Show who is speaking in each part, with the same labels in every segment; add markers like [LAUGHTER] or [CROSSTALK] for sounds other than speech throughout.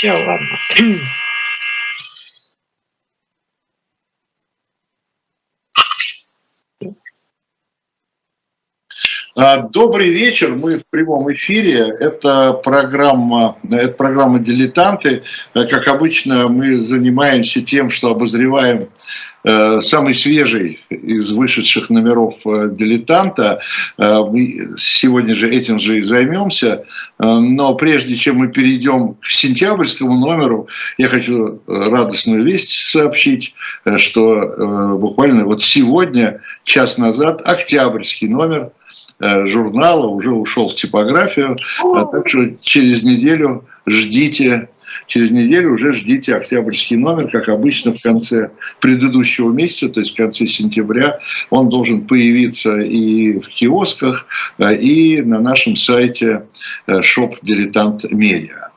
Speaker 1: все, ладно. [CLEARS THROAT]
Speaker 2: добрый вечер, мы в прямом эфире. Это программа, это программа «Дилетанты». Как обычно, мы занимаемся тем, что обозреваем э, самый свежий из вышедших номеров э, «Дилетанта». Э, мы сегодня же этим же и займемся. Но прежде чем мы перейдем к сентябрьскому номеру, я хочу радостную весть сообщить, что буквально вот сегодня, час назад, октябрьский номер – Э, журнала, уже ушел в типографию, а так что через неделю ждите, через неделю уже ждите октябрьский номер, как обычно в конце предыдущего месяца, то есть в конце сентября, он должен появиться и в киосках, э, и на нашем сайте э, shop Дилетант Медиа.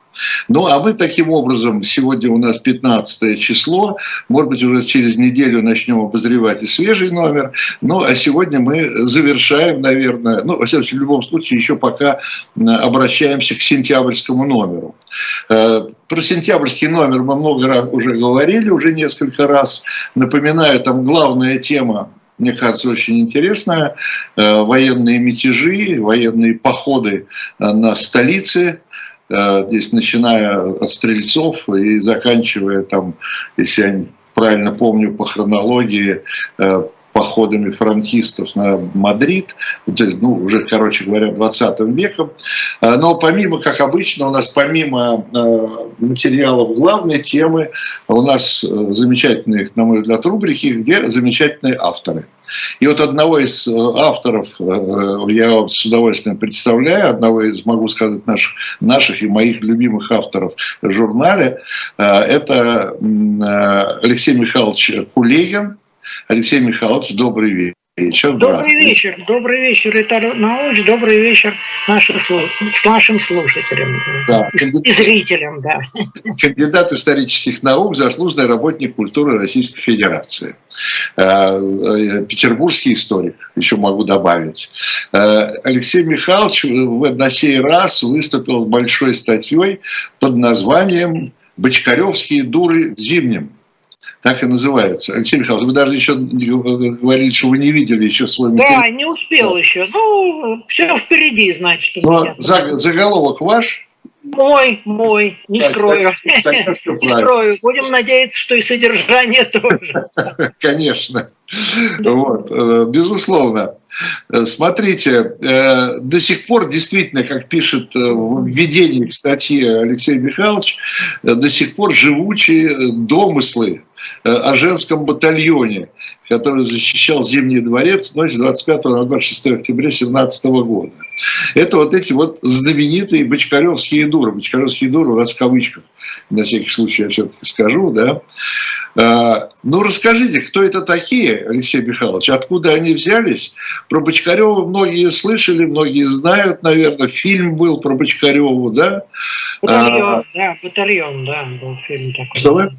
Speaker 2: Ну, а мы таким образом, сегодня у нас 15 число, может быть, уже через неделю начнем обозревать и свежий номер. Ну, а сегодня мы завершаем, наверное, ну, в любом случае, еще пока обращаемся к сентябрьскому номеру. Э, про сентябрьский номер мы много раз уже говорили, уже несколько раз. Напоминаю, там главная тема мне кажется, очень интересная. Э, военные мятежи, военные походы э, на столицы Э, здесь начиная от стрельцов и заканчивая там, если я правильно помню по хронологии, э, походами франкистов на Мадрид, то есть, ну, уже, короче говоря, 20 веком. Э, но помимо, как обычно, у нас помимо материалов главной темы, у нас замечательные, на мой взгляд, рубрики, где замечательные авторы. И вот одного из э, авторов э, я с удовольствием представляю, одного из, могу сказать, наших, наших и моих любимых авторов в журнале. Э, это Алексей Михайлович Кулегин. Алексей Михайлович, добрый вечер.
Speaker 1: Добрый вечер. Добрый вечер, Виталий Наумович. Добрый вечер нашим, с нашим слушателям да. и зрителям. Да.
Speaker 2: Кандидат исторических наук, заслуженный работник культуры Российской Федерации. Э, э, петербургский историк, еще могу добавить. Э, Алексей Михайлович на сей раз выступил с большой статьей под названием «Бочкаревские дуры в зимнем» так и называется. Алексей Михайлович, вы даже еще говорили, что вы не видели еще свой
Speaker 1: материал. Да, не успел еще. Ну, все впереди, значит.
Speaker 2: Но заголовок ваш?
Speaker 1: Мой, мой, не так, скрою. Так, так, [LAUGHS] не скрою. Будем надеяться, что и содержание тоже. [LAUGHS]
Speaker 2: Конечно. Вот, э, безусловно. Э, смотрите, э, до сих пор действительно, как пишет в введении к статье Алексей Михайлович, до сих пор живучие домыслы о женском батальоне, который защищал Зимний дворец ночь 25 на 26 октября 17 года. Это вот эти вот знаменитые бочкаревские дуры. Бочкаревские дуры у нас в кавычках, на всякий случай я все-таки скажу, да. А, ну, расскажите, кто это такие, Алексей Михайлович, откуда они взялись? Про Бочкарева многие слышали, многие знают, наверное, фильм был про Бочкареву, да?
Speaker 1: Батальон, а, да, батальон, да, был фильм такой. Что вы?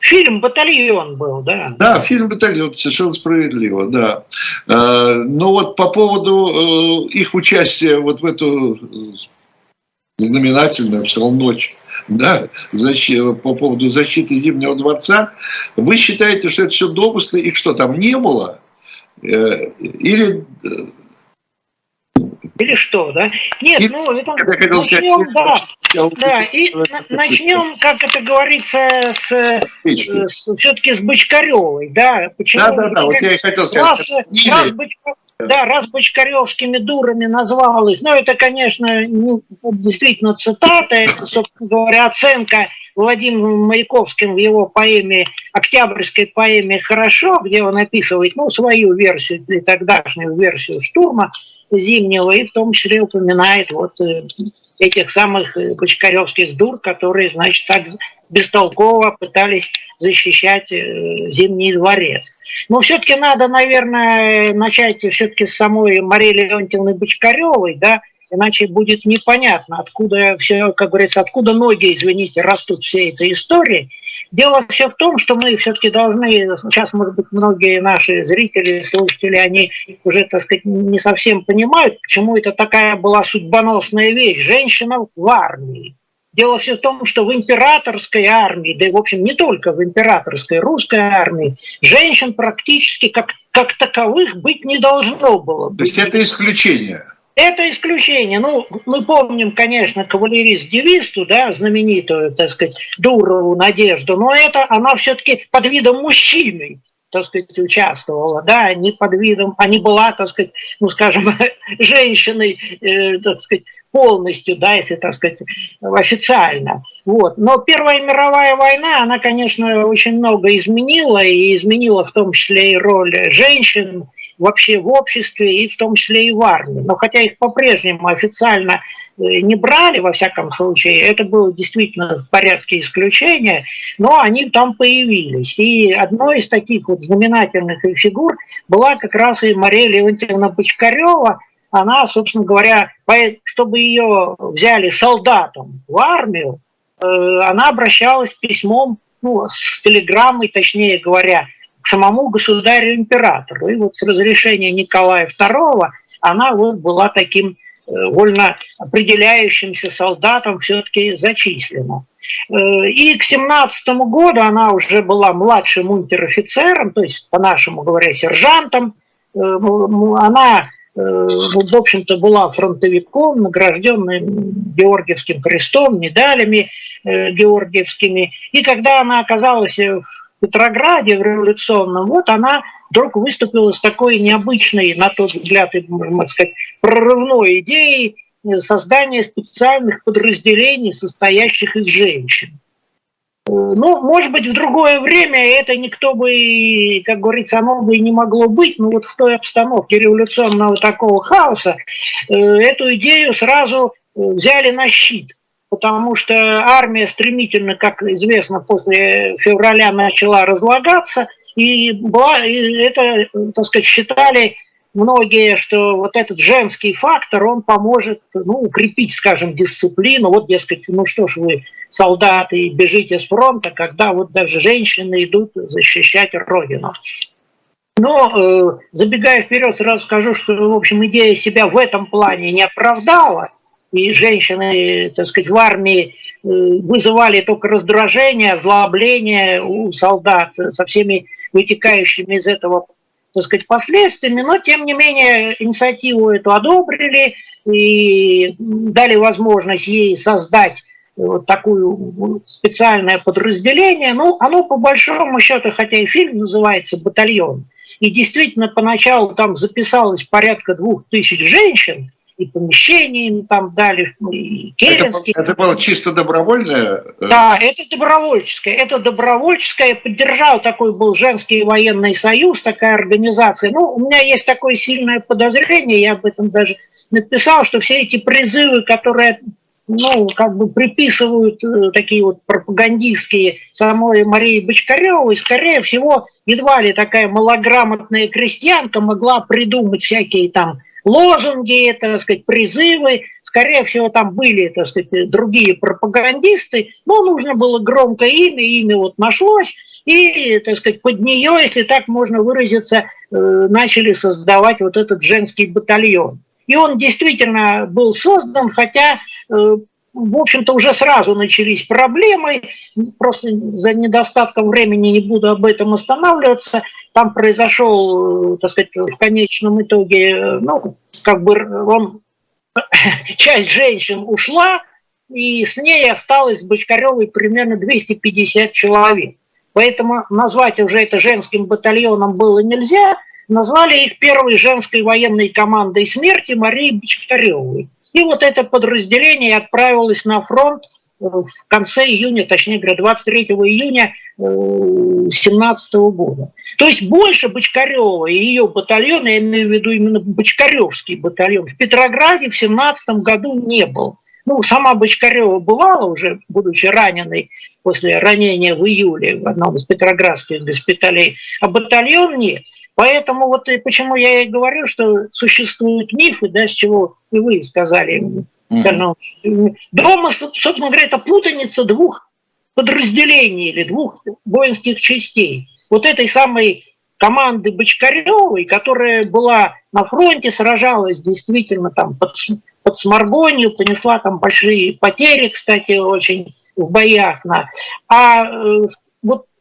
Speaker 1: Фильм «Батальон» был, да.
Speaker 2: Да, фильм «Батальон», совершенно справедливо, да. А, но вот по поводу э, их участия вот в эту знаменательную все равно ночь, да, по поводу защиты Зимнего дворца, вы считаете, что это все домыслы, их что, там не было? Э, или э,
Speaker 1: или что, да? Нет, и, ну, это, начнем, сказать, да, да, и начнем, как это говорится, с, с все-таки с Бочкаревой, да?
Speaker 2: Почему? Да, да, да, вот я и хотел сказать.
Speaker 1: Раз, раз Бочкарев, да, раз Бочкаревскими дурами назвалась, ну, это, конечно, ну, действительно цитата, это, собственно говоря, оценка Владимиром Маяковским в его поэме, октябрьской поэме «Хорошо», где он описывает, ну, свою версию, или тогдашнюю версию штурма, Зимнего, и в том числе упоминает вот э, этих самых бочкаревских дур, которые, значит, так бестолково пытались защищать э, Зимний дворец. Но все-таки надо, наверное, начать все-таки с самой Марии Леонтьевны Бочкаревой, да, иначе будет непонятно, откуда все, как говорится, откуда ноги, извините, растут все этой истории. Дело все в том, что мы все-таки должны, сейчас, может быть, многие наши зрители, слушатели, они уже, так сказать, не совсем понимают, почему это такая была судьбоносная вещь. Женщина в армии. Дело все в том, что в императорской армии, да и, в общем, не только в императорской русской армии, женщин практически как, как таковых быть не должно было.
Speaker 2: То есть это исключение?
Speaker 1: Это исключение. Ну, мы помним, конечно, кавалерист-девисту, да, знаменитую, так сказать, Дурову Надежду, но это она все-таки под видом мужчины так сказать, участвовала, да, не под видом, а не была, так сказать, ну, скажем, [LAUGHS] женщиной, э, так сказать, полностью, да, если, так сказать, официально. Вот. Но Первая мировая война, она, конечно, очень много изменила, и изменила в том числе и роль женщин вообще в обществе, и в том числе и в армии. Но хотя их по-прежнему официально э, не брали, во всяком случае, это было действительно в порядке исключения, но они там появились. И одной из таких вот знаменательных фигур была как раз и Мария Леонтьевна Бочкарева, она, собственно говоря, чтобы ее взяли солдатом в армию, э, она обращалась письмом, ну, с телеграммой, точнее говоря, самому государю-императору. И вот с разрешения Николая II она вот была таким э, вольно определяющимся солдатом все-таки зачислена. Э, и к 17 году она уже была младшим унтер-офицером, то есть, по-нашему говоря, сержантом. Она ну, в общем-то, была фронтовиком, награжденным Георгиевским крестом, медалями э, георгиевскими. И когда она оказалась в Петрограде, в революционном, вот она вдруг выступила с такой необычной, на тот взгляд, можно сказать, прорывной идеей создания специальных подразделений, состоящих из женщин. Ну, может быть, в другое время это никто бы, как говорится, оно бы и не могло быть, но вот в той обстановке революционного такого хаоса э, эту идею сразу э, взяли на щит, потому что армия стремительно, как известно, после февраля начала разлагаться, и, была, и это, так сказать, считали многие, что вот этот женский фактор, он поможет ну, укрепить, скажем, дисциплину. Вот, дескать, ну что ж вы, солдаты, бежите с фронта, когда вот даже женщины идут защищать Родину. Но, э, забегая вперед, сразу скажу, что, в общем, идея себя в этом плане не оправдала, и женщины, так сказать, в армии э, вызывали только раздражение, озлобление у солдат со всеми вытекающими из этого так сказать, последствиями, но, тем не менее, инициативу эту одобрили и дали возможность ей создать вот такое специальное подразделение. Ну, оно по большому счету, хотя и фильм называется «Батальон», и действительно поначалу там записалось порядка двух тысяч женщин, и помещения им там дали, и
Speaker 2: Керенский. Это, это было чисто добровольное?
Speaker 1: Э? Да, это добровольческое. Это добровольческое. Поддержал такой был женский военный союз, такая организация. Ну, у меня есть такое сильное подозрение, я об этом даже написал, что все эти призывы, которые ну, как бы приписывают э, такие вот пропагандистские самой Марии Бочкаревой, скорее всего, едва ли такая малограмотная крестьянка могла придумать всякие там лозунги, так сказать, призывы. Скорее всего, там были, так сказать, другие пропагандисты, но нужно было громкое имя, имя вот нашлось, и, так сказать, под нее, если так можно выразиться, э, начали создавать вот этот женский батальон. И он действительно был создан, хотя э, в общем-то, уже сразу начались проблемы, просто за недостатком времени не буду об этом останавливаться. Там произошел, так сказать, в конечном итоге, ну, как бы он, [COUGHS] часть женщин ушла, и с ней осталось Бочкаревой примерно 250 человек. Поэтому назвать уже это женским батальоном было нельзя. Назвали их первой женской военной командой смерти Марии Бочкаревой. И вот это подразделение отправилось на фронт э, в конце июня, точнее говоря, 23 июня 2017 э, года. То есть больше Бочкарева и ее батальона, я имею в виду именно Бочкаревский батальон, в Петрограде в 17 году не был. Ну, сама Бочкарева бывала уже, будучи раненой после ранения в июле в одном из петроградских госпиталей, а батальон нет. Поэтому вот и почему я и говорю, что существуют мифы, да, с чего и вы сказали. Mm-hmm. Дома, собственно говоря, это путаница двух подразделений или двух воинских частей. Вот этой самой команды Бочкаревой, которая была на фронте, сражалась действительно там под, под Сморгонью, понесла там большие потери, кстати, очень в боях. На. А э,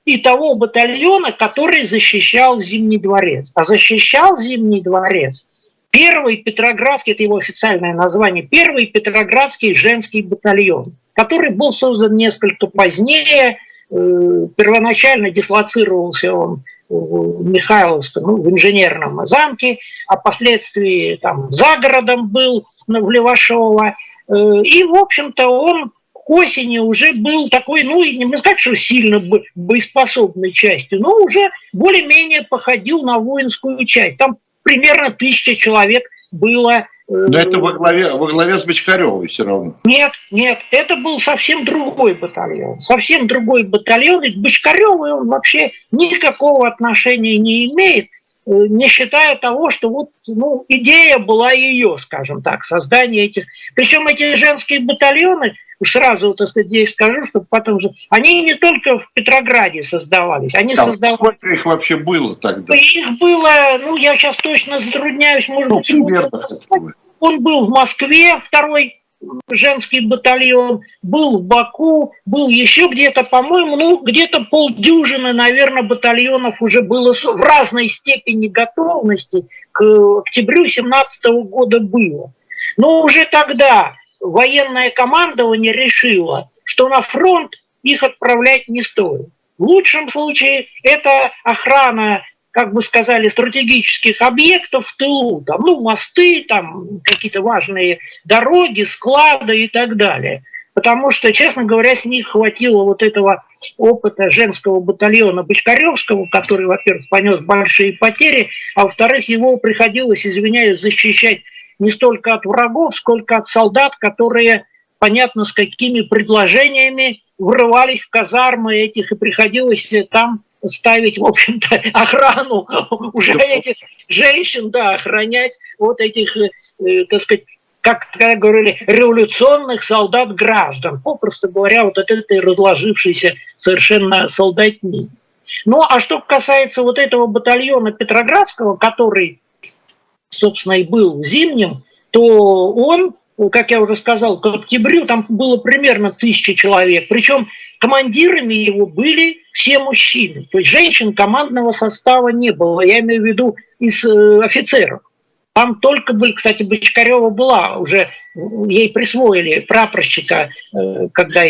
Speaker 1: и того батальона, который защищал Зимний дворец. А защищал Зимний дворец первый Петроградский, это его официальное название, первый Петроградский женский батальон, который был создан несколько позднее, э, первоначально дислоцировался он в Михайловском, ну, в инженерном замке, а впоследствии там за городом был в Левашово. Э, и, в общем-то, он к осени уже был такой, ну, не сказать, что сильно боеспособной частью, но уже более-менее походил на воинскую часть. Там примерно тысяча человек было
Speaker 2: но это во главе, во главе с Бочкаревой все равно.
Speaker 1: Нет, нет, это был совсем другой батальон. Совсем другой батальон. И к Бочкаревой он вообще никакого отношения не имеет, э, не считая того, что вот ну, идея была ее, скажем так, создание этих. Причем эти женские батальоны, сразу, так сказать, здесь скажу, чтобы потом же... Они не только в Петрограде создавались, они да, создавались...
Speaker 2: Сколько их вообще было тогда?
Speaker 1: Их было, ну, я сейчас точно затрудняюсь, может ну, быть... Примерно. Он был в Москве, второй женский батальон, был в Баку, был еще где-то, по-моему, ну, где-то полдюжины, наверное, батальонов уже было в разной степени готовности к октябрю 17 года было. Но уже тогда военное командование решило, что на фронт их отправлять не стоит. В лучшем случае это охрана, как бы сказали, стратегических объектов в тылу, там, ну, мосты, там, какие-то важные дороги, склады и так далее. Потому что, честно говоря, с них хватило вот этого опыта женского батальона Бочкаревского, который, во-первых, понес большие потери, а во-вторых, его приходилось, извиняюсь, защищать не столько от врагов, сколько от солдат, которые, понятно, с какими предложениями врывались в казармы этих, и приходилось там ставить, в общем-то, [LAUGHS] охрану уже этих женщин, да, охранять вот этих, э, так сказать, как тогда говорили, революционных солдат-граждан, попросту говоря, вот от этой разложившейся совершенно солдатни. Ну, а что касается вот этого батальона Петроградского, который собственно, и был зимним, то он, как я уже сказал, к октябрю там было примерно тысяча человек. Причем командирами его были все мужчины. То есть женщин командного состава не было. Я имею в виду из э, офицеров. Там только были, кстати, Бочкарева была уже, ей присвоили прапорщика, э, когда,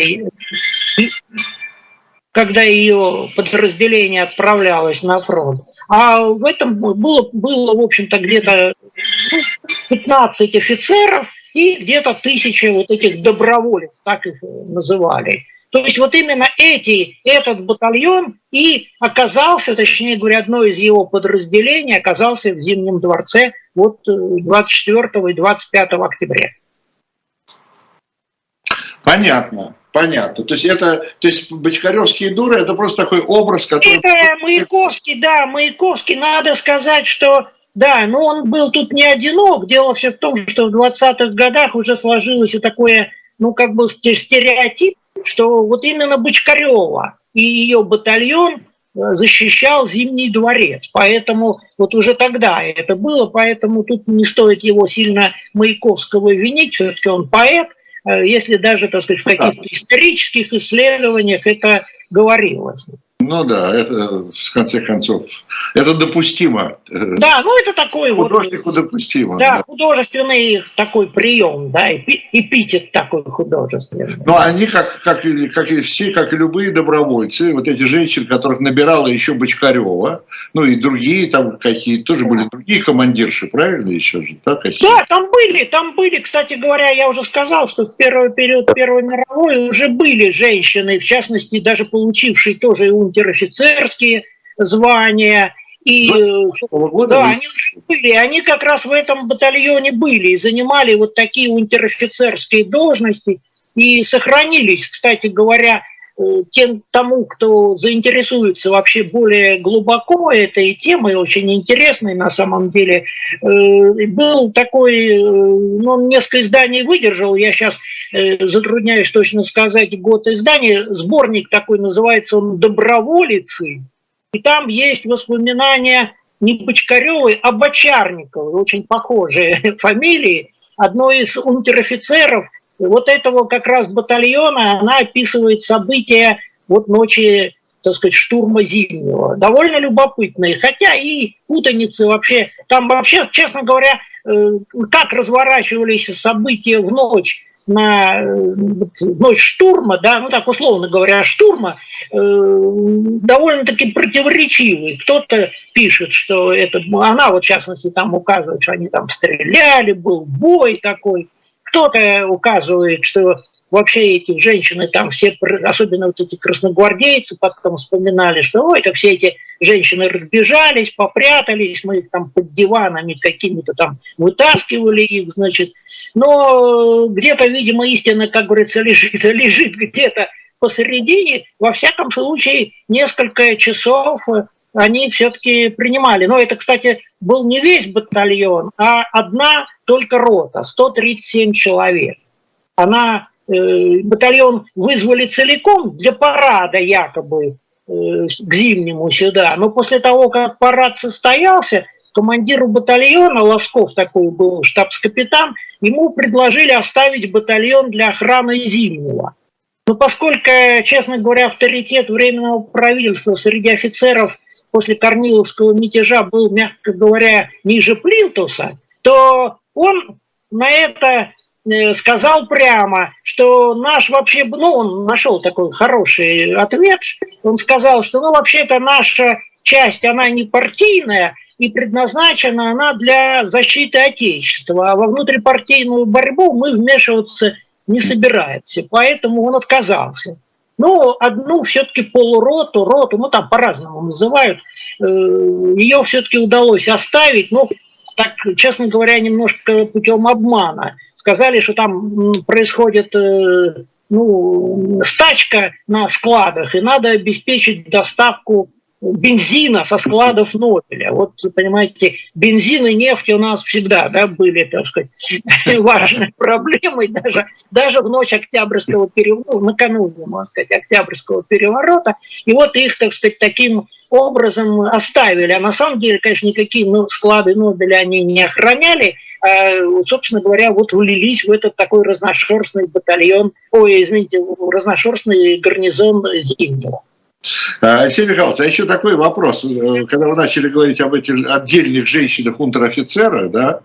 Speaker 1: когда ее подразделение отправлялось на фронт. А в этом было, было в общем-то, где-то 15 офицеров и где-то тысяча вот этих доброволец, так их называли. То есть вот именно эти, этот батальон и оказался, точнее говоря, одно из его подразделений оказался в Зимнем дворце вот 24 и 25 октября.
Speaker 2: Понятно. Понятно. То есть это, то есть Бочкаревские дуры это просто такой образ, который...
Speaker 1: Это Маяковский, да, Маяковский, надо сказать, что да, но он был тут не одинок. Дело все в том, что в 20-х годах уже сложилось и такое, ну, как бы стереотип, что вот именно Бочкарева и ее батальон э, защищал Зимний дворец. Поэтому вот уже тогда это было, поэтому тут не стоит его сильно Маяковского винить, все-таки он поэт, Э, если даже, так сказать, в каких-то исторических исследованиях это говорилось.
Speaker 2: Ну да, это в конце концов, это допустимо.
Speaker 1: Да, ну это такой
Speaker 2: Художнику вот... допустимо.
Speaker 1: Да, да, художественный такой прием, да, эпитет такой художественный.
Speaker 2: Ну они, как, как, как и все, как и любые добровольцы, вот эти женщины, которых набирала еще Бочкарева, ну и другие там какие тоже были другие командирши, правильно еще же?
Speaker 1: Да, какие? да, там были, там были, кстати говоря, я уже сказал, что в первый период Первой мировой уже были женщины, в частности, даже получившие тоже и унтер-офицерские звания. И, года да, они были, они как раз в этом батальоне были и занимали вот такие унтер-офицерские должности и сохранились, кстати говоря, э, тем, тому, кто заинтересуется вообще более глубоко этой темой, очень интересной на самом деле, э, был такой, э, ну, несколько изданий выдержал, я сейчас затрудняюсь точно сказать год издания, сборник такой называется он «Доброволицы», и там есть воспоминания не Бочкаревой, а Бочарниковой, очень похожие [LAUGHS] фамилии. одной из унтер-офицеров вот этого как раз батальона, она описывает события вот ночи так сказать, штурма Зимнего. Довольно любопытные, хотя и путаницы вообще, там вообще, честно говоря, э, как разворачивались события в ночь на э, ночь штурма, да, ну так условно говоря, штурма, э, довольно-таки противоречивый. Кто-то пишет, что это, она вот в частности там указывает, что они там стреляли, был бой такой. Кто-то указывает, что вообще эти женщины там все, особенно вот эти красногвардейцы, потом вспоминали, что ой, это все эти женщины разбежались, попрятались, мы их там под диванами какими-то там вытаскивали их, значит. Но где-то, видимо, истина, как говорится, лежит, [LAUGHS] лежит где-то посередине. Во всяком случае, несколько часов они все-таки принимали. Но это, кстати, был не весь батальон, а одна только рота, 137 человек. Она Э, батальон вызвали целиком для парада якобы э, к зимнему сюда. Но после того, как парад состоялся, командиру батальона, Лосков такой был штабс-капитан, ему предложили оставить батальон для охраны зимнего. Но поскольку, честно говоря, авторитет Временного правительства среди офицеров после Корниловского мятежа был, мягко говоря, ниже Плинтуса, то он на это Э, сказал прямо, что наш вообще, ну, он нашел такой хороший ответ, он сказал, что, ну, вообще-то наша часть, она не партийная, и предназначена она для защиты Отечества, а во внутрипартийную борьбу мы вмешиваться не собираемся, поэтому он отказался. Ну, одну все-таки полуроту, роту, ну там по-разному называют, э, ее все-таки удалось оставить, ну, так, честно говоря, немножко путем обмана – сказали, что там происходит э, ну, стачка на складах, и надо обеспечить доставку бензина со складов Нобеля. Вот, понимаете, бензин и нефть у нас всегда да, были, так сказать, [LAUGHS] важной проблемой, даже, даже в ночь Октябрьского переворота, ну, накануне, можно сказать, Октябрьского переворота. И вот их, так сказать, таким образом оставили. А на самом деле, конечно, никакие ну, склады Нобеля они не охраняли, а, собственно говоря, вот влились в этот такой разношерстный батальон, ой, извините, разношерстный гарнизон Зимнего.
Speaker 2: А, Алексей Михайлович, а еще такой вопрос. Э, когда вы начали говорить об этих отдельных женщинах унтер-офицера, да,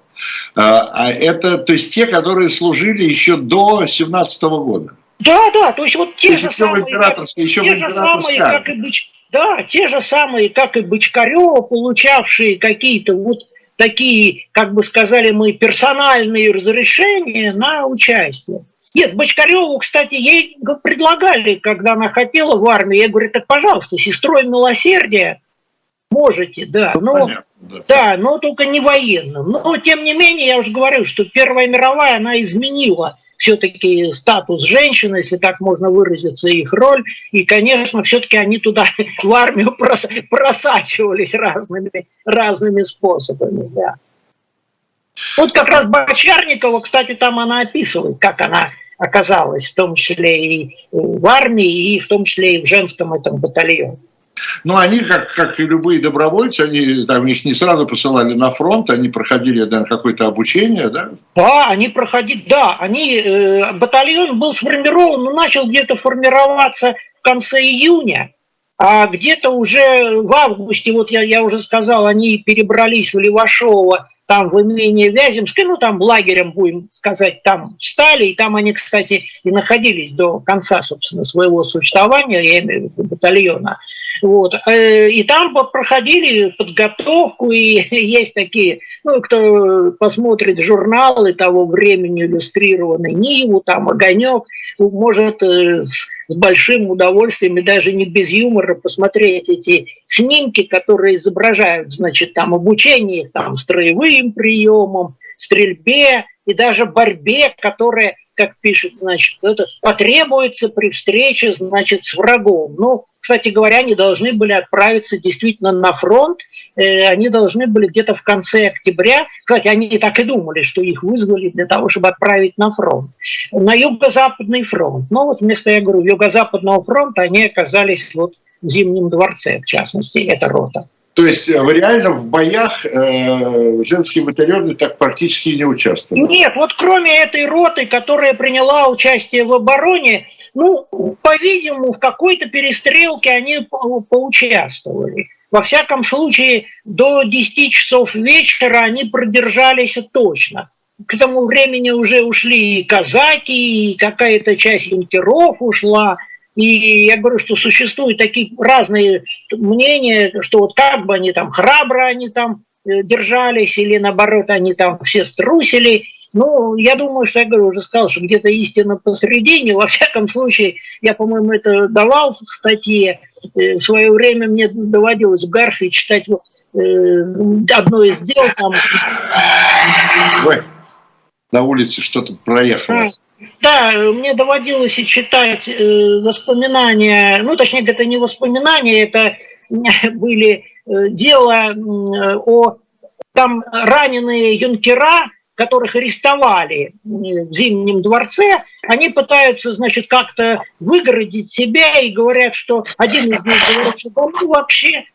Speaker 2: а, а это, то есть те, которые служили еще до 17 года?
Speaker 1: Да, да, то есть вот те то же самые, как, еще те же самые, как и Быч, да, те же самые, как и Бочкарева, получавшие какие-то вот такие, как бы сказали мы, персональные разрешения на участие. Нет, Бочкареву, кстати, ей предлагали, когда она хотела в армию, я говорю, так, пожалуйста, сестрой милосердия можете, да, но, Понятно, да, да, но только не военным. Но, тем не менее, я уже говорю, что Первая мировая, она изменила все-таки статус женщины, если так можно выразиться, их роль. И, конечно, все-таки они туда в армию просачивались разными, разными способами. Да. Вот как раз Бочарникова, кстати, там она описывает, как она оказалась, в том числе и в армии, и в том числе и в женском этом батальоне.
Speaker 2: Ну, они, как, как и любые добровольцы, они там их не сразу посылали на фронт, они проходили да, какое-то обучение, да?
Speaker 1: Да, они проходили, да, они, э, батальон был сформирован, ну, начал где-то формироваться в конце июня, а где-то уже в августе, вот я, я уже сказал, они перебрались в Левашово, там в имение Вяземской, ну там лагерем, будем сказать, там стали, и там они, кстати, и находились до конца, собственно, своего существования, я имею в виду батальона. Вот. Э, и там проходили подготовку, и [LAUGHS] есть такие, ну, кто посмотрит журналы того времени, иллюстрированный Ниву, там Огонек, может э, с большим удовольствием и даже не без юмора посмотреть эти снимки, которые изображают, значит, там обучение там, строевым приемам, стрельбе и даже борьбе, которая, как пишет, значит, это потребуется при встрече, значит, с врагом. Ну, кстати говоря, они должны были отправиться действительно на фронт, э, они должны были где-то в конце октября, кстати, они так и думали, что их вызвали для того, чтобы отправить на фронт, на юго-западный фронт. Но вот вместо, я говорю, юго-западного фронта они оказались вот в Зимнем дворце, в частности, эта рота.
Speaker 2: То есть реально в боях э, женские батальоны так практически не участвовали?
Speaker 1: Нет, вот кроме этой роты, которая приняла участие в обороне, ну, по-видимому, в какой-то перестрелке они по поучаствовали. Во всяком случае, до 10 часов вечера они продержались точно. К тому времени уже ушли и казаки, и какая-то часть юнкеров ушла. И я говорю, что существуют такие разные мнения, что вот как бы они там храбро они там э, держались, или наоборот они там все струсили. Ну, я думаю, что я говорю, уже сказал, что где-то истина посередине. Во всяком случае, я, по-моему, это давал в статье. Э, в свое время мне доводилось в Гарфе читать э, одно из дел там.
Speaker 2: Ой, на улице что-то проехало.
Speaker 1: Да, мне доводилось и читать э, воспоминания, ну, точнее, это не воспоминания, это [LAUGHS] были э, дела э, о там раненые юнкера, которых арестовали в Зимнем дворце, они пытаются, значит, как-то выгородить себя и говорят, что один из них говорит, что ну вообще...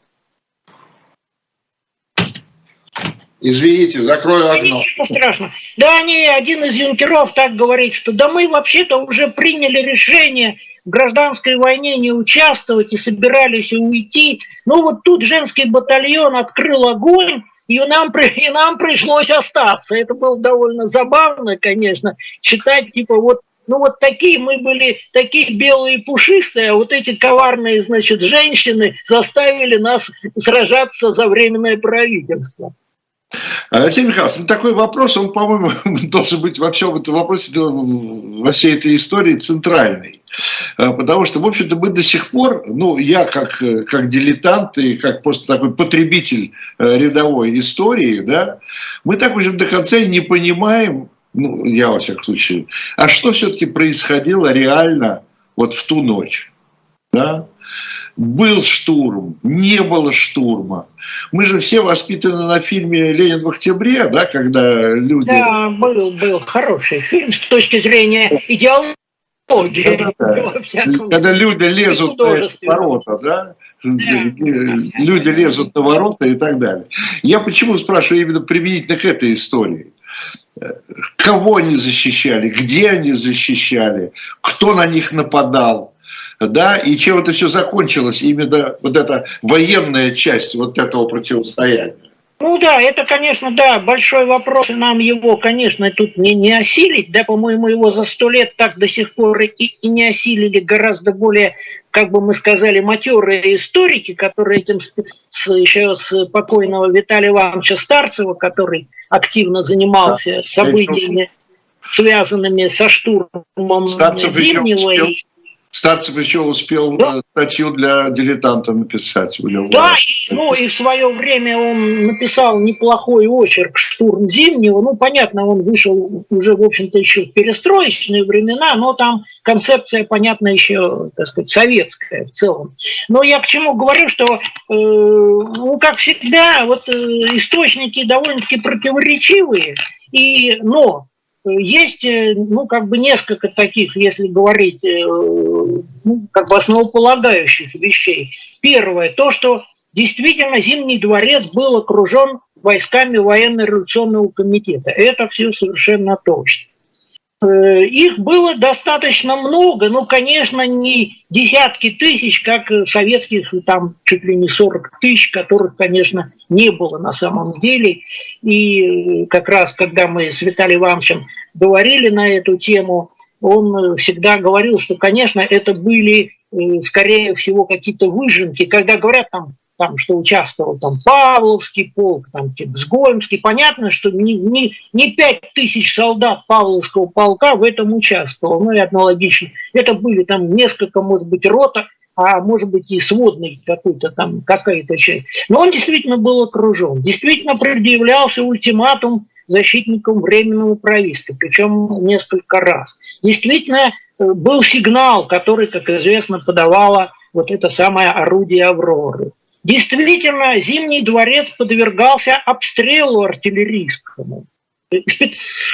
Speaker 2: Извините, закрою окно.
Speaker 1: Ничего страшного. Да, они, один из юнкеров так говорит, что да мы вообще-то уже приняли решение в гражданской войне не участвовать и собирались уйти. Ну вот тут женский батальон открыл огонь, и нам, и нам пришлось остаться. Это было довольно забавно, конечно, читать, типа, вот ну вот такие мы были, такие белые пушистые, а вот эти коварные, значит, женщины заставили нас сражаться за временное правительство.
Speaker 2: Алексей Михайлович, ну такой вопрос, он, по-моему, [LAUGHS] должен быть во всем этом вопросе, во всей этой истории центральный. А, потому что, в общем-то, мы до сих пор, ну, я как, как дилетант и как просто такой потребитель э, рядовой истории, да, мы так уже до конца и не понимаем, ну, я во всяком случае, а что все-таки происходило реально вот в ту ночь, да, был штурм, не было штурма. Мы же все воспитаны на фильме «Ленин в октябре», да, когда люди...
Speaker 1: Да, был, был хороший фильм с точки зрения идеологии. Да,
Speaker 2: да. Когда люди лезут на ворота, да? Люди лезут на ворота и так далее. Я почему спрашиваю именно применительно к этой истории? Кого они защищали, где они защищали, кто на них нападал, да, и чем это все закончилось, именно вот эта военная часть вот этого противостояния.
Speaker 1: Ну да, это, конечно, да, большой вопрос, и нам его, конечно, тут не, не осилить, да, по-моему, его за сто лет так до сих пор и, и не осилили гораздо более, как бы мы сказали, матерые историки, которые этим с, еще с покойного Виталия Ивановича Старцева, который активно занимался событиями, связанными со штурмом Старцев Зимнего. И,
Speaker 2: Старцев еще успел да. Э, статью для дилетанта написать.
Speaker 1: Да, ну и в свое время он написал неплохой очерк «Штурм зимнего». Ну, понятно, он вышел уже, в общем-то, еще в перестроечные времена, но там концепция, понятно, еще, так сказать, советская в целом. Но я к чему говорю, что, э, ну, как всегда, вот э, источники довольно-таки противоречивые, и, но есть, э, ну, как бы несколько таких, если говорить, э, ну, как бы основополагающих вещей. Первое, то, что действительно Зимний дворец был окружен войсками военно-революционного комитета. Это все совершенно точно. Э, их было достаточно много, но, конечно, не десятки тысяч, как советских, там чуть ли не 40 тысяч, которых, конечно, не было на самом деле. И как раз, когда мы с Виталием Ивановичем говорили на эту тему, он всегда говорил, что, конечно, это были, э, скорее всего, какие-то выжимки. Когда говорят там там, что участвовал там Павловский полк, там Типсгольмский. Понятно, что не, не, не 5 тысяч солдат Павловского полка в этом участвовал, ну и аналогично. Это были там несколько, может быть, рота, а может быть и сводный какой-то там, какая-то часть. Но он действительно был окружен. Действительно предъявлялся ультиматум защитникам временного правительства, причем несколько раз. Действительно э, был сигнал, который, как известно, подавало вот это самое орудие «Авроры». Действительно, Зимний дворец подвергался обстрелу артиллерийскому.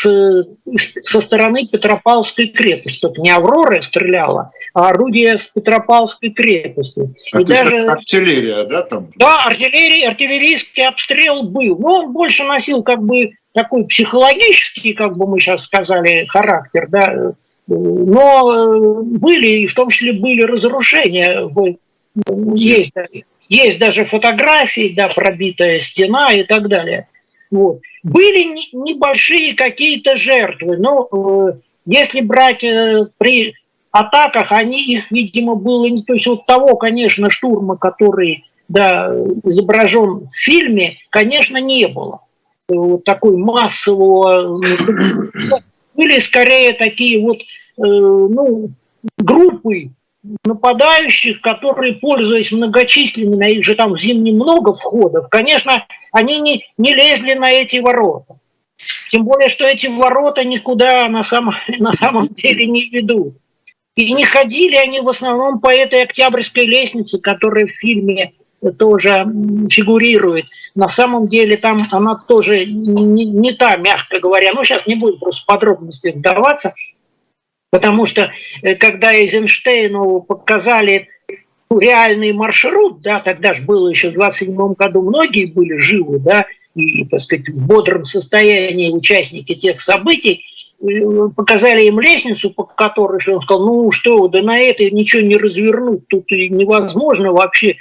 Speaker 1: со стороны Петропавловской крепости. Только не Аврора стреляла, а орудие с Петропавловской крепости.
Speaker 2: А и даже... артиллерия, да, там?
Speaker 1: Да, артиллерия, артиллерийский обстрел был. Но он больше носил как бы такой психологический, как бы мы сейчас сказали, характер, да. Но были, в том числе были разрушения. Есть, есть даже фотографии, да, пробитая стена и так далее. Вот. Были небольшие какие-то жертвы, но э, если брать э, при атаках, они их, видимо, было не... То есть вот того, конечно, штурма, который да, изображен в фильме, конечно, не было. Вот такой массового... Были скорее такие вот, э, ну, группы нападающих, которые, пользуясь многочисленными, а их же там в зимне много входов, конечно, они не, не лезли на эти ворота. Тем более, что эти ворота никуда на самом, [LAUGHS] на самом деле не ведут. И не ходили они в основном по этой Октябрьской лестнице, которая в фильме тоже фигурирует. На самом деле там она тоже не, не та, мягко говоря. Ну, сейчас не будем просто в подробности вдаваться. Потому что э, когда Эйзенштейну показали реальный маршрут, да, тогда же было еще в 27 году, многие были живы, да, и, так сказать, в бодром состоянии участники тех событий, э, показали им лестницу, по которой он сказал, ну что, да на этой ничего не развернуть, тут невозможно вообще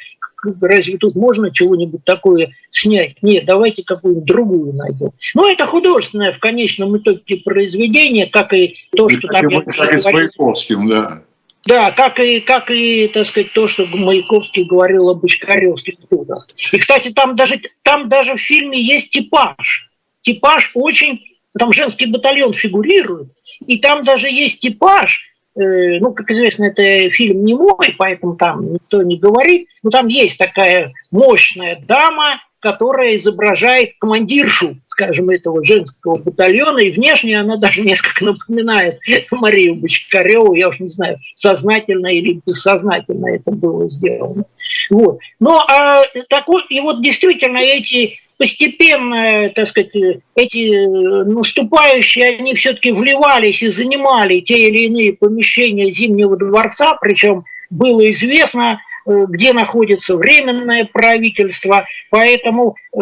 Speaker 1: разве тут можно чего-нибудь такое снять? Нет, давайте какую-нибудь другую найдем. Ну, это художественное в конечном итоге произведение, как и то, что
Speaker 2: там... Как и с Маяковским, да.
Speaker 1: Да, как и, как и, так сказать, то, что Маяковский говорил об Бочкаревских трудах. И, кстати, там даже, там даже в фильме есть типаж. Типаж очень... Там женский батальон фигурирует, и там даже есть типаж, ну, как известно, это фильм не мой, поэтому там никто не говорит, но там есть такая мощная дама, которая изображает командиршу, скажем, этого женского батальона, и внешне она даже несколько напоминает Марию Бочкареву, я уж не знаю, сознательно или бессознательно это было сделано. Вот. Ну, а такой, и вот действительно эти постепенно, так сказать, эти э, наступающие, они все-таки вливались и занимали те или иные помещения Зимнего дворца, причем было известно, э, где находится временное правительство, поэтому э,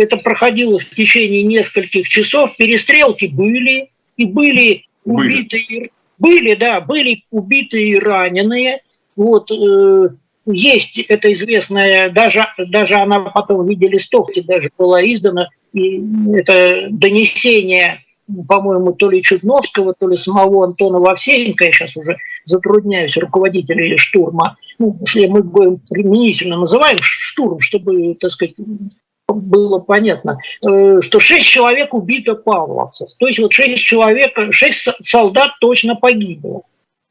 Speaker 1: это проходило в течение нескольких часов, перестрелки были, и были, были. убитые, были, да, были убитые и раненые, вот, э, есть это известная, даже, даже она потом в виде листовки даже была издана, и это донесение, по-моему, то ли Чудновского, то ли самого Антона Вовсеенко, я сейчас уже затрудняюсь, руководителей штурма, ну, если мы будем применительно называем штурм, чтобы, так сказать, было понятно, э, что шесть человек убито павловцев. То есть вот шесть человек, шесть солдат точно погибло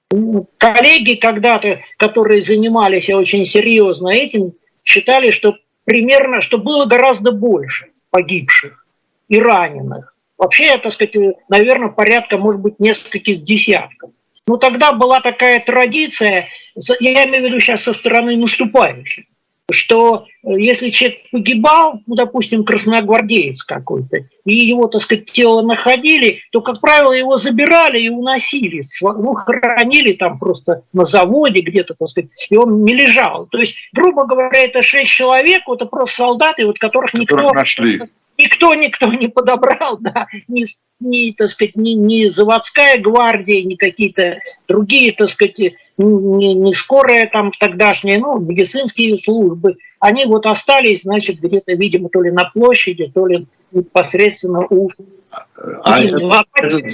Speaker 1: коллеги когда-то, которые занимались очень серьезно этим, считали, что примерно, что было гораздо больше погибших и раненых. Вообще, так сказать, наверное, порядка, может быть, нескольких десятков. Но тогда была такая традиция, я имею в виду сейчас со стороны наступающих, что э, если человек погибал, ну, допустим, красногвардеец какой-то, и его, так сказать, тело находили, то, как правило, его забирали и уносили, ну, хоронили там просто на заводе где-то, так сказать, и он не лежал. То есть, грубо говоря, это шесть человек, это просто солдаты, вот которых, которых никто... Нашли никто никто не подобрал, да, ни, ни, так сказать, ни, ни заводская гвардия, ни какие-то другие, так сказать, не, не скорая там тогдашняя, ну, медицинские службы, они вот остались, значит, где-то, видимо, то ли на площади, то ли непосредственно у а, а,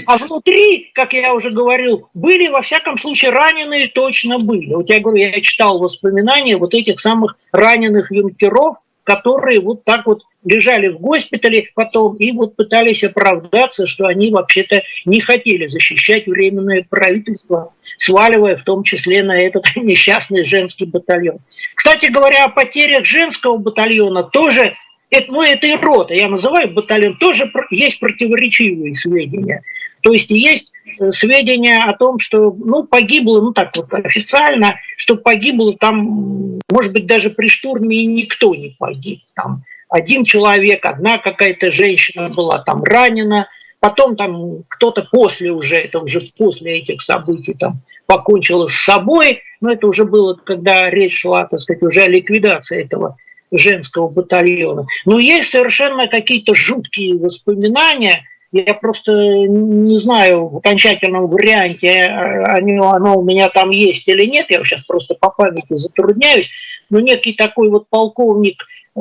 Speaker 1: а внутри, как я уже говорил, были, во всяком случае, раненые точно были. Вот я говорю, я читал воспоминания вот этих самых раненых юнкеров, которые вот так вот лежали в госпитале потом и вот пытались оправдаться, что они вообще-то не хотели защищать временное правительство, сваливая в том числе на этот [LAUGHS] несчастный женский батальон. Кстати говоря, о потерях женского батальона тоже, это, ну это и рота, я называю батальон, тоже есть противоречивые сведения. То есть есть э, сведения о том, что ну, погибло, ну так вот официально, что погибло там, может быть, даже при штурме никто не погиб. Там один человек, одна какая-то женщина была там ранена, потом там кто-то после уже, это уже после этих событий там покончила с собой, но это уже было, когда речь шла, так сказать, уже о ликвидации этого женского батальона. Но есть совершенно какие-то жуткие воспоминания, я просто не знаю в окончательном варианте, оно, оно у меня там есть или нет, я сейчас просто по памяти затрудняюсь, но некий такой вот полковник э,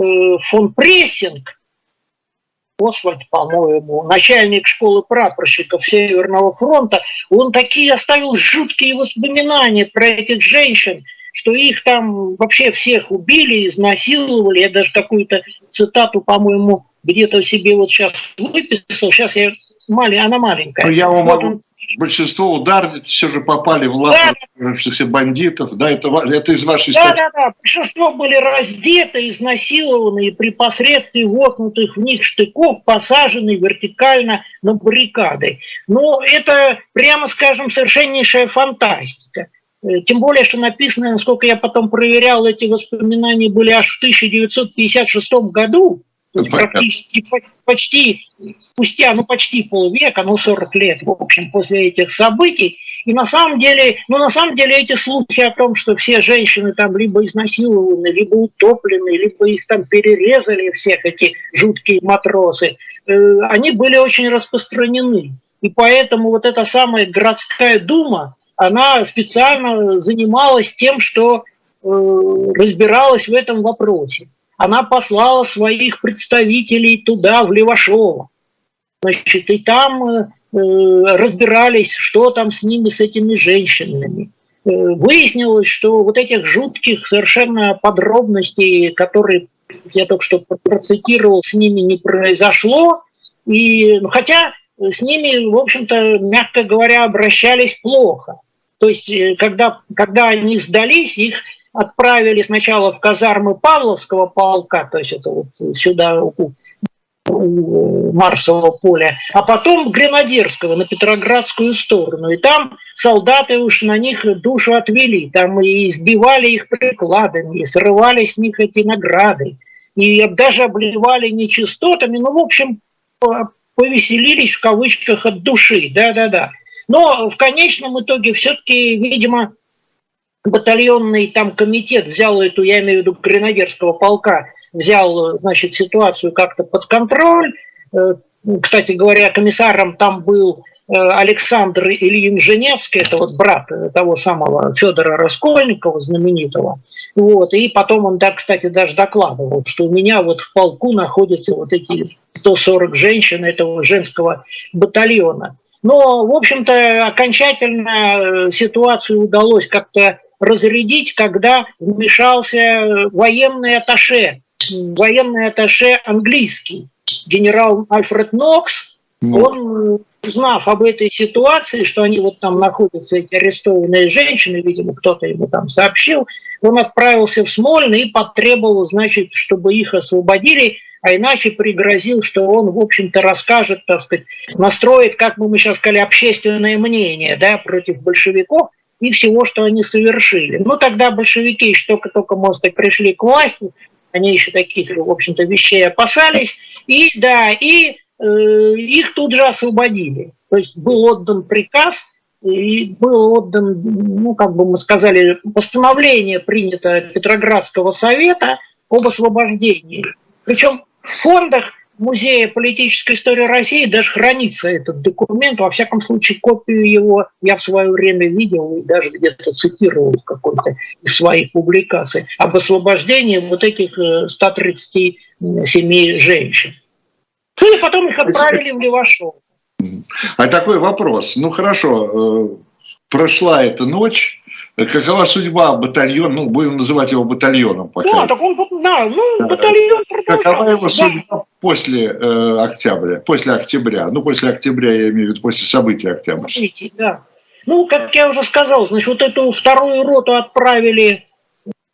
Speaker 1: фон Прессинг, Освальд, по-моему, начальник школы прапорщиков Северного фронта, он такие оставил жуткие воспоминания про этих женщин, что их там вообще всех убили, изнасиловали. Я даже какую-то цитату, по-моему, где-то себе вот сейчас выписал. Сейчас я мали, она маленькая. Ну,
Speaker 2: я вам вот могу... Он... Большинство ударниц все же попали в лапы да. бандитов. Да, это, это из вашей
Speaker 1: да, статьи. Да, да, да. Большинство были раздеты, изнасилованы и при посредстве воткнутых в них штыков посажены вертикально на баррикады. Но это, прямо скажем, совершеннейшая фантастика. Э, тем более, что написано, насколько я потом проверял, эти воспоминания были аж в 1956 году, есть практически почти спустя, ну почти полвека, ну 40 лет, в общем, после этих событий. И на самом деле, ну на самом деле эти слухи о том, что все женщины там либо изнасилованы, либо утоплены, либо их там перерезали, всех эти жуткие матросы, э, они были очень распространены. И поэтому вот эта самая городская дума, она специально занималась тем, что э, разбиралась в этом вопросе. Она послала своих представителей туда, в Левашово. Значит, и там э, разбирались, что там с ними, с этими женщинами. Э, выяснилось, что вот этих жутких совершенно подробностей, которые я только что процитировал, с ними не произошло. И, ну, хотя с ними, в общем-то, мягко говоря, обращались плохо. То есть, э, когда, когда они сдались, их отправили сначала в казармы Павловского полка, то есть это вот сюда, у, Марсового поля, а потом Гренадерского на Петроградскую сторону. И там солдаты уж на них душу отвели, там и избивали их прикладами, и срывали с них эти награды, и даже обливали нечистотами, ну, в общем, повеселились в кавычках от души, да-да-да. Но в конечном итоге все-таки, видимо, батальонный там комитет взял эту, я имею в виду гренадерского полка, взял, значит, ситуацию как-то под контроль. Э, кстати говоря, комиссаром там был э, Александр Ильин Женевский, это вот брат того самого Федора Раскольникова, знаменитого. Вот, и потом он, да, кстати, даже докладывал, что у меня вот в полку находятся вот эти 140 женщин этого женского батальона. Но, в общем-то, окончательно э, ситуацию удалось как-то разрядить, когда вмешался военный аташе, военный аташе английский, генерал Альфред Нокс. Он, узнав об этой ситуации, что они вот там находятся, эти арестованные женщины, видимо, кто-то ему там сообщил, он отправился в Смольный и потребовал, значит, чтобы их освободили, а иначе пригрозил, что он, в общем-то, расскажет, так сказать, настроит, как мы сейчас сказали, общественное мнение да, против большевиков и всего, что они совершили. Ну, тогда большевики еще только-только, быть, пришли к власти, они еще таких, в общем-то, вещей опасались, и, да, и э, их тут же освободили. То есть был отдан приказ, и был отдан, ну, как бы мы сказали, постановление принято Петроградского совета об освобождении. Причем в фондах Музея политической истории России даже хранится этот документ. Во всяком случае, копию его я в свое время видел и даже где-то цитировал в какой-то из своих публикаций об освобождении вот этих 137 э, женщин. Ну и потом их отправили в Левашов.
Speaker 2: А такой вопрос. Ну хорошо, э, прошла эта ночь, Какова судьба батальона, ну, будем называть его батальоном пока. Да, так он, да, ну, батальон Какова его судьба да. после э, октября, после октября, ну, после октября, я имею в виду, после событий октября.
Speaker 1: Да. Ну, как я уже сказал, значит, вот эту вторую роту отправили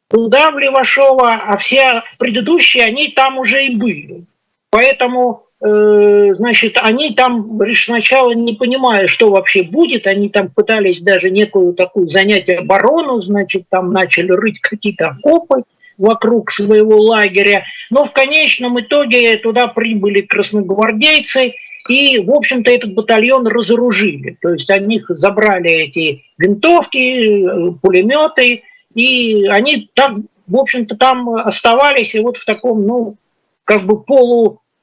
Speaker 1: туда, в Левашова, а все предыдущие, они там уже и были. Поэтому Э, значит, они там сначала не понимая, что вообще будет, они там пытались даже некую такую занять оборону, значит, там начали рыть какие-то окопы, вокруг своего лагеря. Но в конечном итоге туда прибыли красногвардейцы, и, в общем-то, этот батальон разоружили. То есть они забрали эти винтовки, пулеметы, и они там, в общем-то, там оставались и вот в таком, ну, как бы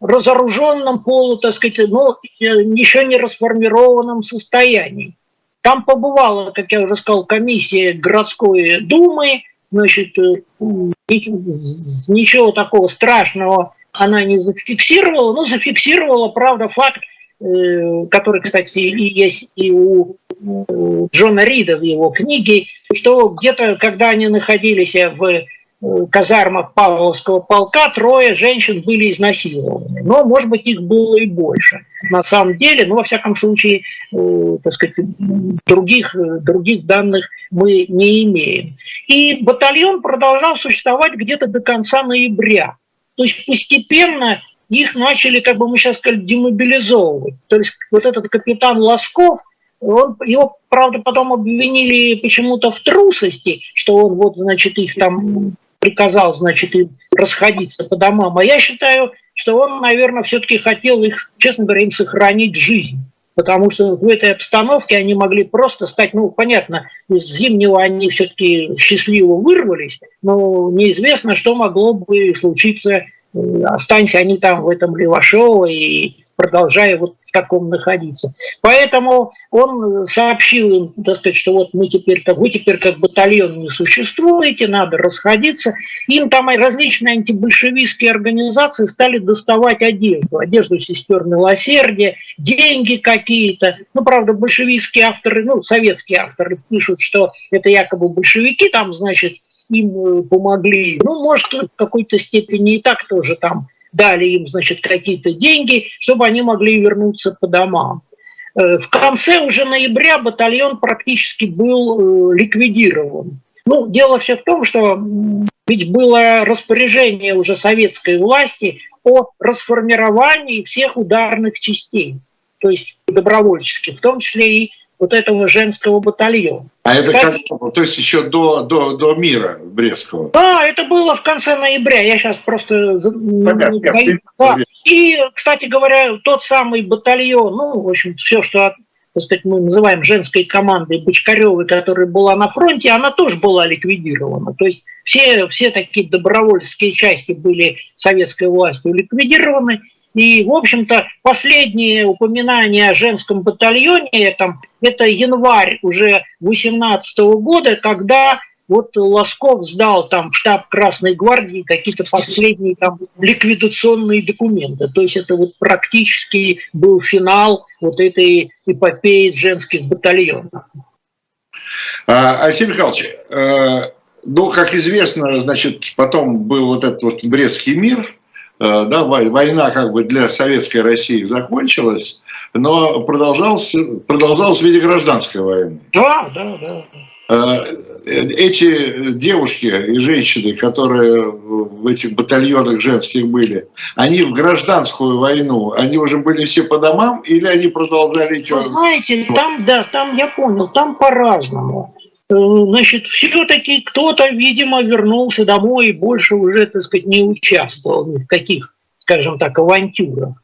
Speaker 1: полуразоруженном, полу, так сказать, но еще не расформированном состоянии. Там побывала, как я уже сказал, комиссия городской думы, значит, э, ничего такого страшного она не зафиксировала, но зафиксировала, правда, факт, э, который, кстати, и есть и у Джона Рида в его книге, что где-то, когда они находились в Э, казармах Павловского полка трое женщин были изнасилованы. Но, может быть, их было и больше. На самом деле, ну, во всяком случае, э, так сказать, других, других данных мы не имеем. И батальон продолжал существовать где-то до конца ноября. То есть постепенно их начали, как бы мы сейчас сказали, демобилизовывать. То есть вот этот капитан Лосков, он, его, правда, потом обвинили почему-то в трусости, что он вот, значит, их там приказал, значит, им расходиться по домам. А я считаю, что он, наверное, все-таки хотел их, честно говоря, им сохранить жизнь. Потому что в этой обстановке они могли просто стать, ну, понятно, из зимнего они все-таки счастливо вырвались, но неизвестно, что могло бы случиться, останься они там в этом Левашово и продолжая вот таком находиться. Поэтому он сообщил им, так сказать, что вот мы теперь, как вы теперь как батальон не существуете, надо расходиться. Им там различные антибольшевистские организации стали доставать одежду, одежду сестер милосердия, деньги какие-то. Ну, правда, большевистские авторы, ну, советские авторы пишут, что это якобы большевики там, значит, им э, помогли. Ну, может, в какой-то степени и так тоже там дали им, значит, какие-то деньги, чтобы они могли вернуться по домам. Э, в конце уже ноября батальон практически был э, ликвидирован. Ну, дело все в том, что ведь было распоряжение уже советской власти о расформировании всех ударных частей, то есть добровольческих, в том числе и вот этого женского батальона.
Speaker 2: А это как, то есть еще до, до, до мира Брестского?
Speaker 1: Да, это было в конце ноября, я сейчас просто... Понятно, да. И, кстати говоря, тот самый батальон, ну, в общем, все, что так сказать, мы называем женской командой Бочкаревой, которая была на фронте, она тоже была ликвидирована. То есть все, все такие добровольческие части были советской властью ликвидированы, и, в общем-то, последнее упоминание о женском батальоне этом, это январь уже 18 года, когда вот Лосков сдал там в штаб Красной Гвардии какие-то последние там ликвидационные документы. То есть это вот практически был финал вот этой эпопеи женских батальонов.
Speaker 2: А, Алексей Михайлович, э, ну, как известно, значит, потом был вот этот вот Брестский мир, да, война как бы для советской России закончилась, но продолжалась, продолжалась в виде гражданской войны.
Speaker 1: Да, да, да.
Speaker 2: Э, эти девушки и женщины, которые в этих батальонах женских были, они в гражданскую войну, они уже были все по домам или они продолжали?
Speaker 1: Вы знаете, там, да, там я понял, там по-разному. Э, значит, все-таки кто-то, видимо, вернулся домой и больше уже, так сказать, не участвовал ни в каких, скажем так, авантюрах.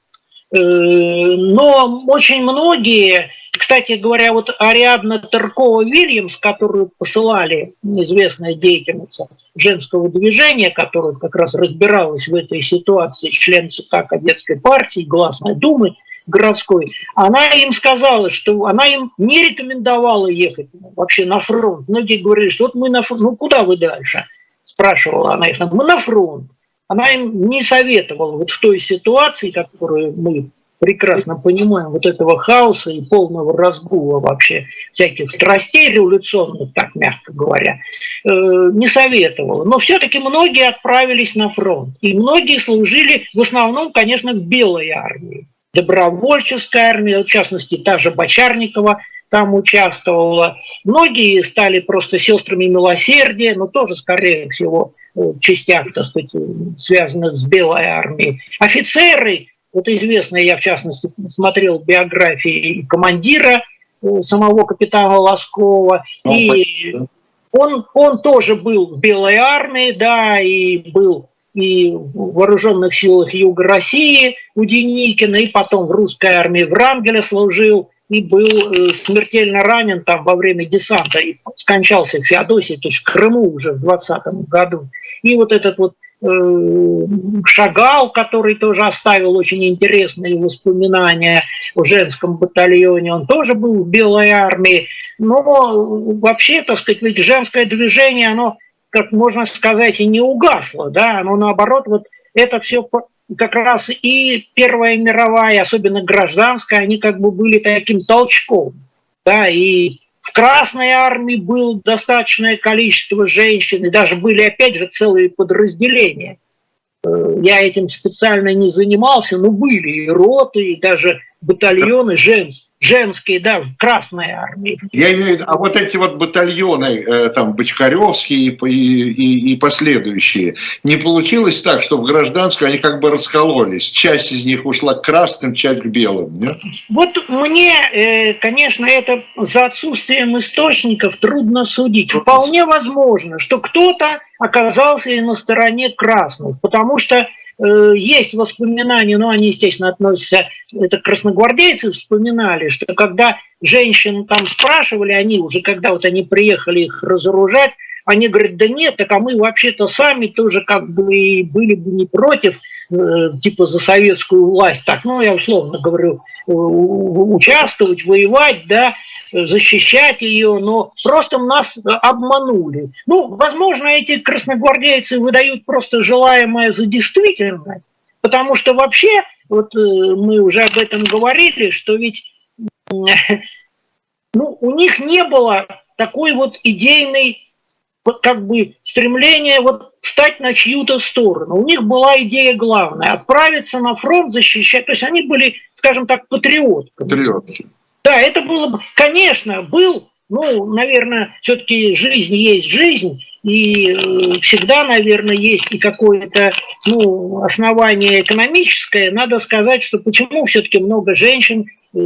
Speaker 1: Э, но очень многие, кстати говоря, вот Ариадна Таркова-Вильямс, которую посылали, известная деятельница женского движения, которая как раз разбиралась в этой ситуации, член ЦК Кадетской партии, Гласной Думы, городской, она им сказала, что она им не рекомендовала ехать вообще на фронт. Многие говорили, что вот мы на фронт, ну куда вы дальше? Спрашивала она их, мы на фронт. Она им не советовала вот в той ситуации, которую мы прекрасно понимаем, вот этого хаоса и полного разгула вообще всяких страстей революционных, так мягко говоря, э, не советовала. Но все-таки многие отправились на фронт. И многие служили в основном, конечно, в белой армии добровольческая армия, в частности, та же Бочарникова там участвовала. Многие стали просто сестрами милосердия, но тоже, скорее всего, в частях, так сказать, связанных с Белой армией. Офицеры, вот известные, я в частности смотрел биографии командира э, самого капитана Лоскова, ну, и он, он тоже был в Белой армии, да, и был и в вооруженных силах Юга России у Деникина, и потом в русской армии Врангеля служил, и был э, смертельно ранен там во время десанта, и скончался в Феодосии, то есть в Крыму уже в 20 году. И вот этот вот э, Шагал, который тоже оставил очень интересные воспоминания о женском батальоне, он тоже был в Белой армии. Но вообще, так сказать, ведь женское движение, оно как можно сказать, и не угасло, да, но наоборот, вот это все как раз и Первая мировая, особенно гражданская, они как бы были таким толчком, да, и в Красной армии было достаточное количество женщин, и даже были, опять же, целые подразделения. Э, я этим специально не занимался, но были и роты, и даже батальоны женские женские, да, в Красной армии.
Speaker 2: Я имею в виду, а вот эти вот батальоны, э, там, Бочкаревские и, и, и последующие, не получилось так, что в гражданской они как бы раскололись? Часть из них ушла к красным, часть к белым, нет?
Speaker 1: Вот мне, э, конечно, это за отсутствием источников трудно судить. Вполне возможно, что кто-то оказался и на стороне красных, потому что есть воспоминания, но они, естественно, относятся, это красногвардейцы вспоминали, что когда женщин там спрашивали, они уже, когда вот они приехали их разоружать, они говорят, да нет, так а мы вообще-то сами тоже как бы были бы не против, э, типа за советскую власть, так, ну, я условно говорю, э, участвовать, воевать, да, защищать ее, но просто нас обманули. Ну, возможно, эти красногвардейцы выдают просто желаемое за действительное, потому что вообще, вот э, мы уже об этом говорили, что ведь [LAUGHS] ну, у них не было такой вот идейной как бы стремления вот встать на чью-то сторону. У них была идея главная – отправиться на фронт, защищать. То есть они были, скажем так, патриотками. Патриотки. Да, это было бы, конечно, был, ну, наверное, все-таки жизнь есть жизнь, и э, всегда, наверное, есть и какое-то ну, основание экономическое. Надо сказать, что почему все-таки много женщин э,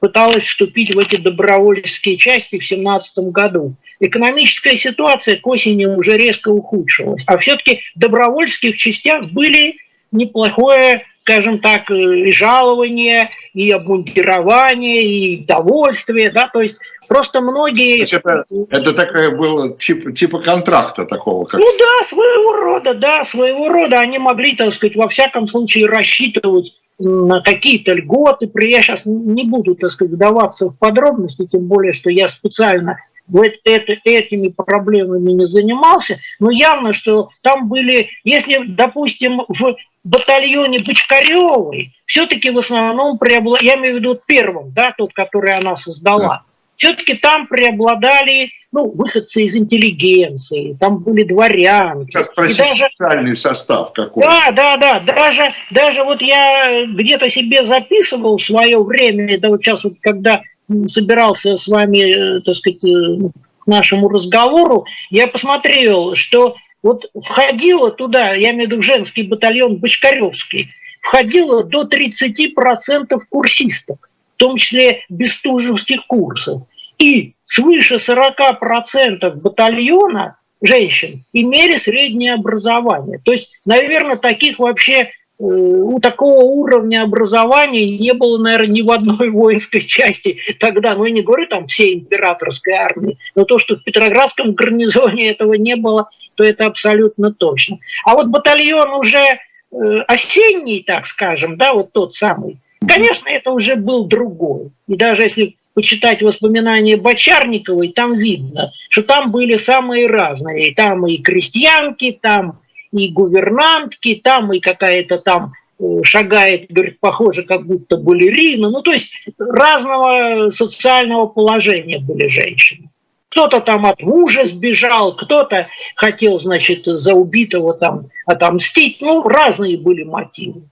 Speaker 1: пыталась вступить в эти добровольческие части в 2017 году. Экономическая ситуация к осени уже резко ухудшилась, а все-таки в добровольческих частях были неплохое скажем так, э, и жалование, и обмундирование, и довольствие, да, то есть просто многие...
Speaker 2: Это, это такое было типа, типа контракта такого.
Speaker 1: Как... Ну да, своего рода, да, своего рода. Они могли, так сказать, во всяком случае рассчитывать на какие-то льготы. Я сейчас не буду, так сказать, вдаваться в подробности, тем более, что я специально вот это, этими проблемами не занимался, но явно, что там были, если, допустим, в батальоне Бочкаревой все-таки в основном преобладали, я имею в виду первым, да, тот, который она создала, да. все-таки там преобладали ну, выходцы из интеллигенции, там были дворяне.
Speaker 2: Сейчас спросить даже, социальный состав какой.
Speaker 1: Да, да, да. Даже, даже вот я где-то себе записывал в свое время, да вот сейчас вот когда собирался с вами, э, так сказать, э, к нашему разговору, я посмотрел, что вот входило туда, я имею в виду женский батальон Бочкаревский, входило до 30% курсисток, в том числе бестужевских курсов. И свыше 40% батальона женщин имели среднее образование. То есть, наверное, таких вообще у такого уровня образования не было, наверное, ни в одной воинской [LAUGHS] части тогда, ну, я не говорю там всей императорской армии, но то, что в Петроградском гарнизоне этого не было, то это абсолютно точно. А вот батальон уже э, осенний, так скажем, да, вот тот самый, конечно, это уже был другой. И даже если почитать воспоминания Бочарниковой, там видно, что там были самые разные. Там и крестьянки, там и гувернантки, там и какая-то там э, шагает, говорит, похоже, как будто балерина. Ну, то есть разного социального положения были женщины. Кто-то там от мужа сбежал, кто-то хотел, значит, за убитого там отомстить. Ну, разные были мотивы.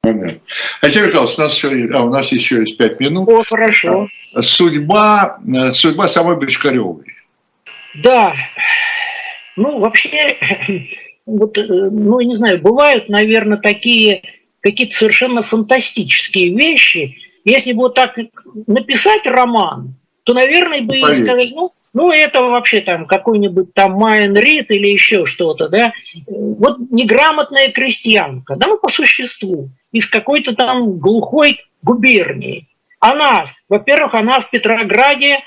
Speaker 2: Понятно. Алексей Михайлович, у нас, еще, а, у нас еще есть пять минут.
Speaker 1: О, хорошо.
Speaker 2: Судьба, э, судьба самой Бочкаревой.
Speaker 1: Да. Ну, вообще, вот, э, ну, не знаю, бывают, наверное, такие какие-то совершенно фантастические вещи. Если бы вот так написать роман, то, наверное, бы сказать, ну, Ну, это вообще там какой-нибудь там Майен Рид или еще что-то, да. Вот неграмотная крестьянка, да, ну, по существу, из какой-то там глухой губернии. Она, во-первых, она в Петрограде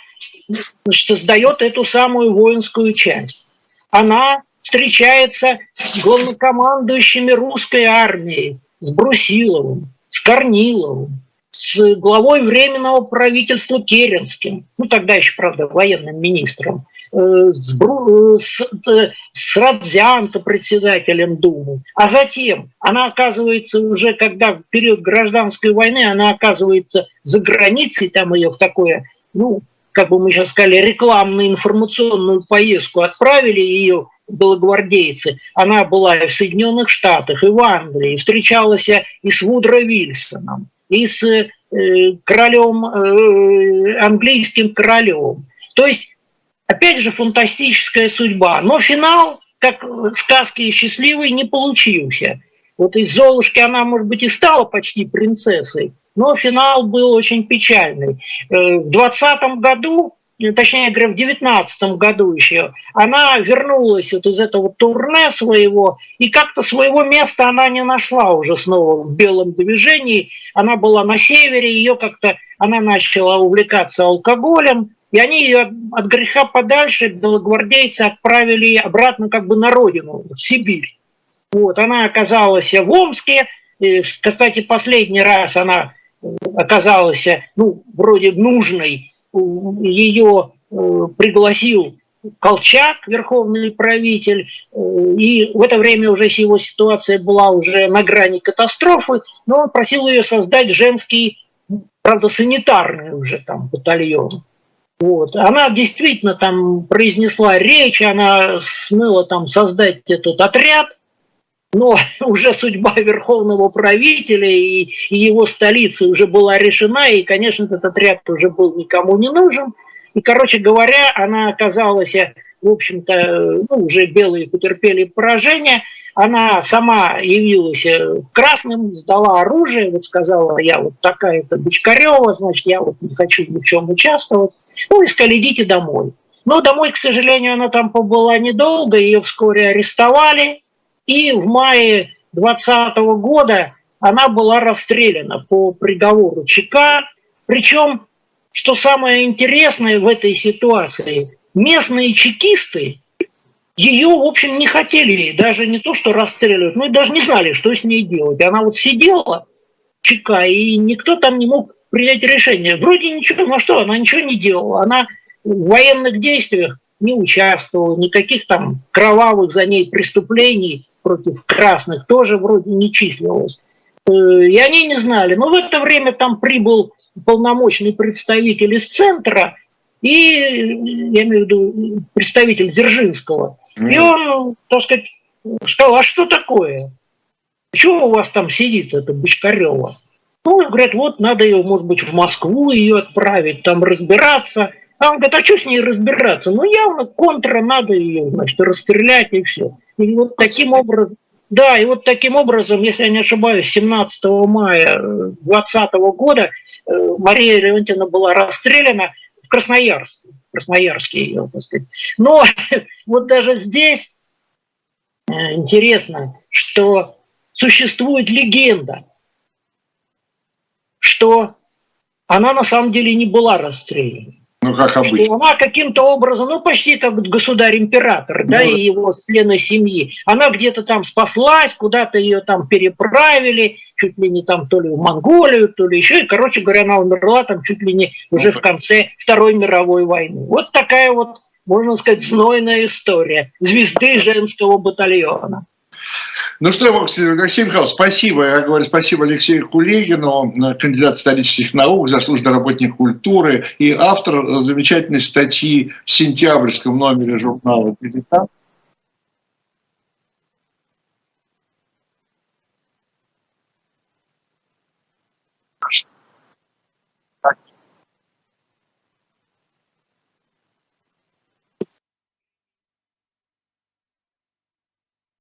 Speaker 1: значит, создает эту самую воинскую часть. Она встречается с главнокомандующими русской армией, с Брусиловым, с Корниловым, с главой Временного правительства Керенским, ну тогда еще, правда, военным министром, э, с, Бру, э, с, э, с Радзянко, председателем Думы. А затем она оказывается уже, когда в период гражданской войны, она оказывается за границей, там ее в такое, ну, как бы мы сейчас сказали, рекламно-информационную поездку отправили ее белогвардейцы. Она была и в Соединенных Штатах, и в Англии, встречалась и с Вудро Вильсоном, и с э, королем, э, английским королем. То есть, опять же, фантастическая судьба. Но финал, как сказки счастливый, не получился. Вот из Золушки она, может быть, и стала почти принцессой, но финал был очень печальный. Э, в 2020 году точнее говоря, в девятнадцатом году еще, она вернулась вот из этого турне своего, и как-то своего места она не нашла уже снова в белом движении. Она была на севере, ее как-то, она начала увлекаться алкоголем, и они ее от греха подальше, белогвардейцы, отправили обратно как бы на родину, в Сибирь. Вот, она оказалась в Омске, и, кстати, последний раз она оказалась, ну, вроде нужной, ее э, пригласил Колчак, верховный правитель, э, и в это время уже его ситуация была уже на грани катастрофы, но он просил ее создать женский, правда, санитарный уже там батальон. Вот. Она действительно там произнесла речь, она смыла там создать этот отряд, но [LAUGHS] уже судьба верховного правителя и, и его столицы уже была решена, и, конечно, этот отряд уже был никому не нужен. И, короче говоря, она оказалась, в общем-то, ну, уже белые потерпели поражение. Она сама явилась красным, сдала оружие, вот сказала, я вот такая-то Бочкарева, значит, я вот не хочу ни в чем участвовать. Ну, и сказали, идите домой. Но домой, к сожалению, она там побыла недолго, ее вскоре арестовали, и в мае 2020 года она была расстреляна по приговору ЧК. Причем, что самое интересное в этой ситуации, местные чекисты ее, в общем, не хотели, даже не то, что расстреливать, ну и даже не знали, что с ней делать. Она вот сидела, ЧК, и никто там не мог принять решение. Вроде ничего, ну что, она ничего не делала. Она в военных действиях не участвовала, никаких там кровавых за ней преступлений против красных тоже вроде не числилось. Э, и они не знали. Но в это время там прибыл полномочный представитель из центра, и, я имею в виду, представитель Дзержинского. И он, так сказать, сказал, а что такое? Чего у вас там сидит, это Бочкарева? Ну, говорят, вот надо ее, может быть, в Москву ее отправить, там разбираться. А он говорит, а что с ней разбираться? Ну, явно контра надо ее, значит, расстрелять и все. И вот таким образом, да, и вот таким образом, если я не ошибаюсь, 17 мая 2020 года э, Мария Леонтьевна была расстреляна в Красноярске. Красноярске ее, так сказать. Но [LAUGHS] вот даже здесь э, интересно, что существует легенда, что она на самом деле не была расстреляна. Ну, как обычно. Что она каким-то образом, ну, почти как государь-император, ну, да, и его члены семьи. Она где-то там спаслась, куда-то ее там переправили, чуть ли не там то ли в Монголию, то ли еще. И, короче говоря, она умерла там чуть ли не уже ну, в конце Второй мировой войны. Вот такая вот, можно сказать, знойная история звезды женского батальона.
Speaker 2: Ну что, Алексей Михайлович, спасибо. Я говорю спасибо Алексею Кулегину, кандидат исторических наук, заслуженный работник культуры и автор замечательной статьи в сентябрьском номере журнала «Дилетант»